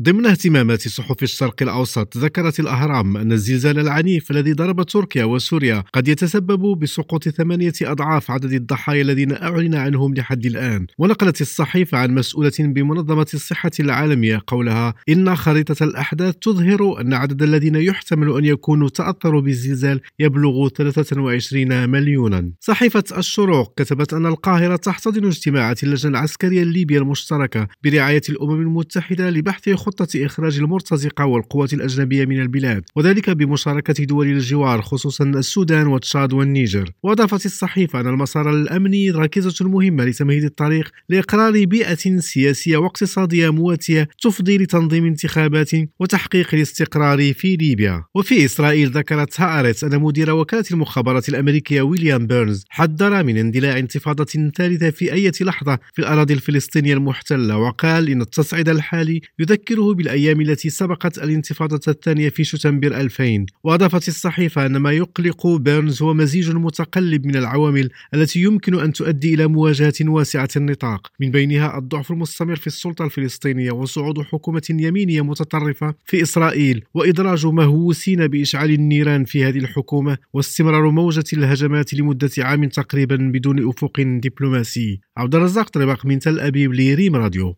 ضمن اهتمامات صحف الشرق الأوسط ذكرت الأهرام أن الزلزال العنيف الذي ضرب تركيا وسوريا قد يتسبب بسقوط ثمانية أضعاف عدد الضحايا الذين أعلن عنهم لحد الآن. ونقلت الصحيفة عن مسؤولة بمنظمة الصحة العالمية قولها إن خريطة الأحداث تظهر أن عدد الذين يحتمل أن يكونوا تأثروا بالزلزال يبلغ 23 مليونا. صحيفة الشروق كتبت أن القاهرة تحتضن اجتماعات اللجنة العسكرية الليبية المشتركة برعاية الأمم المتحدة لبحث خطة إخراج المرتزقة والقوات الأجنبية من البلاد وذلك بمشاركة دول الجوار خصوصا السودان وتشاد والنيجر. وأضافت الصحيفة أن المسار الأمني ركيزة مهمة لتمهيد الطريق لإقرار بيئة سياسية واقتصادية مواتية تفضي لتنظيم انتخابات وتحقيق الاستقرار في ليبيا. وفي إسرائيل ذكرت هآرتس أن مدير وكالة المخابرات الأمريكية ويليام بيرنز حذر من اندلاع انتفاضة ثالثة في أي لحظة في الأراضي الفلسطينية المحتلة وقال إن التصعيد الحالي يذكر نذكره بالأيام التي سبقت الانتفاضة الثانية في شتنبر 2000 وأضافت الصحيفة أن ما يقلق بيرنز هو مزيج متقلب من العوامل التي يمكن أن تؤدي إلى مواجهة واسعة النطاق. من بينها الضعف المستمر في السلطة الفلسطينية وصعود حكومة يمينية متطرفة في إسرائيل وإدراج مهووسين بإشعال النيران في هذه الحكومة واستمرار موجة الهجمات لمدة عام تقريبا بدون أفق دبلوماسي. عبد الرزاق طريق من تل أبيب لريم راديو.